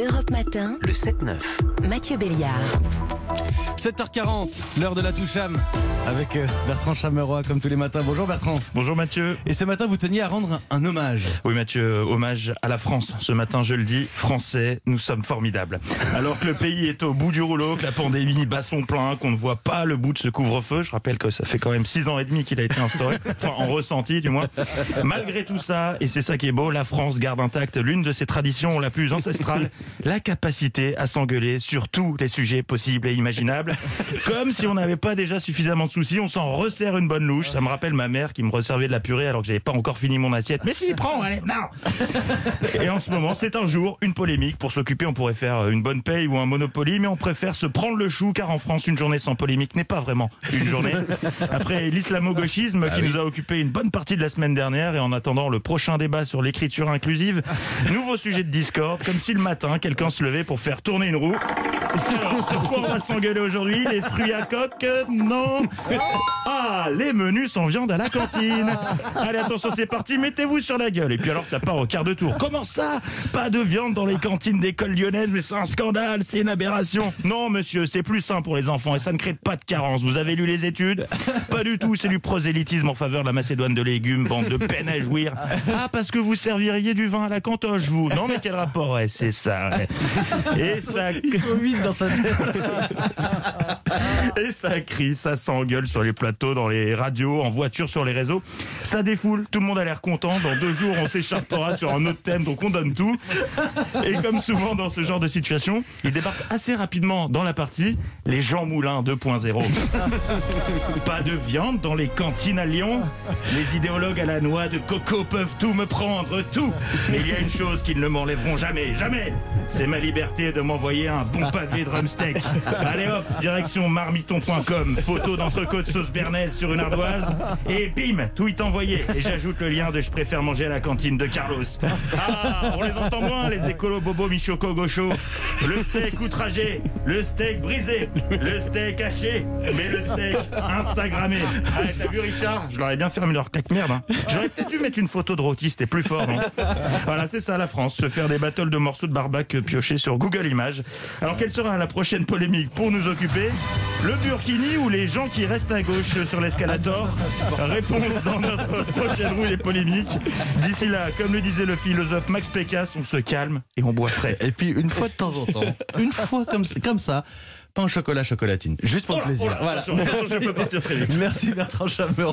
Europe Matin, Le 7-9. Mathieu Béliard. 7h40, l'heure de la toucham avec euh, Bertrand Chameroy comme tous les matins. Bonjour Bertrand. Bonjour Mathieu. Et ce matin, vous teniez à rendre un, un hommage. Oui Mathieu, hommage à la France. Ce matin, je le dis, Français, nous sommes formidables. Alors que le pays est au bout du rouleau, que la pandémie bat son plein, qu'on ne voit pas le bout de ce couvre-feu, je rappelle que ça fait quand même six ans et demi qu'il a été instauré, enfin en ressenti du moins. Malgré tout ça, et c'est ça qui est beau, la France garde intacte l'une de ses traditions la plus ancestrale, la capacité à s'engueuler sur tous les sujets possibles et imaginables. Comme si on n'avait pas déjà suffisamment de soucis, on s'en resserre une bonne louche. Ça me rappelle ma mère qui me resservait de la purée alors que j'avais pas encore fini mon assiette. Mais si, prends, allez, non Et en ce moment, c'est un jour, une polémique. Pour s'occuper, on pourrait faire une bonne paye ou un monopoly, mais on préfère se prendre le chou car en France, une journée sans polémique n'est pas vraiment une journée. Après l'islamo-gauchisme qui nous a occupé une bonne partie de la semaine dernière et en attendant le prochain débat sur l'écriture inclusive, nouveau sujet de discorde, comme si le matin, quelqu'un se levait pour faire tourner une roue. Alors, sur quoi on va s'engueuler aujourd'hui? Les fruits à coque? Non Ah, les menus sans viande à la cantine Allez, attention, c'est parti, mettez-vous sur la gueule. Et puis alors, ça part au quart de tour. Comment ça? Pas de viande dans les cantines d'école lyonnaise, mais c'est un scandale, c'est une aberration. Non, monsieur, c'est plus sain pour les enfants et ça ne crée pas de carence. Vous avez lu les études? Pas du tout, c'est du prosélytisme en faveur de la Macédoine de légumes, bande de peine à jouir. Ah, parce que vous serviriez du vin à la cantoche, vous Non, mais quel rapport? Ouais, c'est ça. Et ça... Ils dans sa tête. Et ça crie, ça s'engueule sur les plateaux, dans les radios, en voiture, sur les réseaux. Ça défoule, tout le monde a l'air content. Dans deux jours, on s'échappera sur un autre thème, donc on donne tout. Et comme souvent dans ce genre de situation, il débarque assez rapidement dans la partie les Jean Moulin 2.0. Pas de viande dans les cantines à Lyon. Les idéologues à la noix de coco peuvent tout me prendre, tout. Mais il y a une chose qu'ils ne m'enlèveront jamais, jamais. C'est ma liberté de m'envoyer un bon pavé de rumsteak. Allez hop, direction marmiton.com. Photo d'entrecôte sauce bernaise sur une ardoise. Et bim, est envoyé. Et j'ajoute le lien de je préfère manger à la cantine de Carlos. Ah, on les entend moins, les écolos bobo michoco gaucho. Le steak outragé, le steak brisé, le steak haché, mais le steak Instagrammé. Ah, t'as vu Richard? Je leur ai bien fermé leur claque merde. hein. J'aurais peut-être dû mettre une photo de rôti, c'était plus fort, Voilà, c'est ça la France, se faire des battles de morceaux de barbac piochés sur Google Images. Alors quelle sera la prochaine polémique pour nous occuper Le burkini ou les gens qui restent à gauche sur l'escalator Réponse dans notre prochaine rouille des polémiques. D'ici là, comme le disait le philosophe Max Pécasse, on se calme et on boit frais. Et puis une fois de temps en temps, une fois comme, comme ça, pain au chocolat chocolatine. Juste pour le plaisir. Voilà. Attention, attention, je peux partir très vite. Merci Bertrand Chameroy.